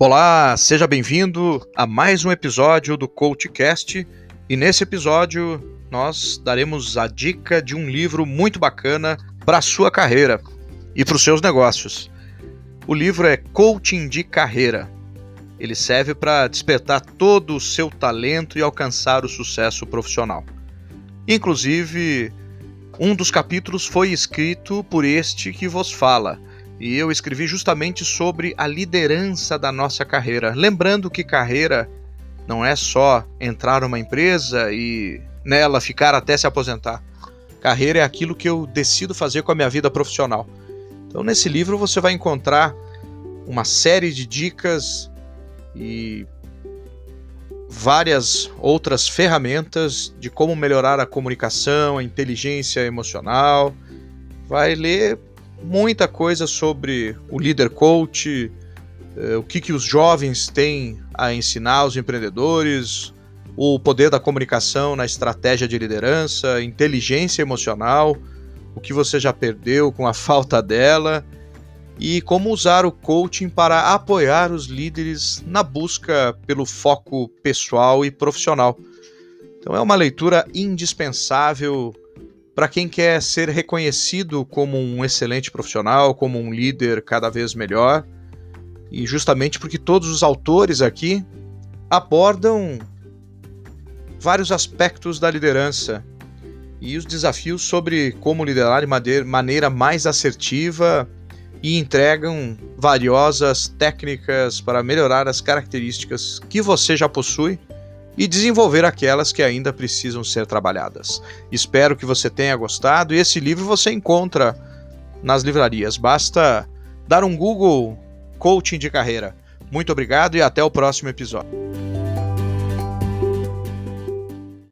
Olá, seja bem-vindo a mais um episódio do CoachCast. E nesse episódio nós daremos a dica de um livro muito bacana para a sua carreira e para os seus negócios. O livro é Coaching de Carreira. Ele serve para despertar todo o seu talento e alcançar o sucesso profissional. Inclusive, um dos capítulos foi escrito por este que vos fala, e eu escrevi justamente sobre a liderança da nossa carreira. Lembrando que carreira não é só entrar numa empresa e nela ficar até se aposentar. Carreira é aquilo que eu decido fazer com a minha vida profissional. Então, nesse livro você vai encontrar uma série de dicas e várias outras ferramentas de como melhorar a comunicação, a inteligência emocional. Vai ler muita coisa sobre o líder coach, eh, o que, que os jovens têm a ensinar aos empreendedores, o poder da comunicação na estratégia de liderança, inteligência emocional, o que você já perdeu com a falta dela e como usar o coaching para apoiar os líderes na busca pelo foco pessoal e profissional. Então é uma leitura indispensável para quem quer ser reconhecido como um excelente profissional, como um líder cada vez melhor, e justamente porque todos os autores aqui abordam vários aspectos da liderança e os desafios sobre como liderar de maneira mais assertiva e entregam valiosas técnicas para melhorar as características que você já possui e desenvolver aquelas que ainda precisam ser trabalhadas. Espero que você tenha gostado e esse livro você encontra nas livrarias. Basta dar um Google Coaching de Carreira. Muito obrigado e até o próximo episódio.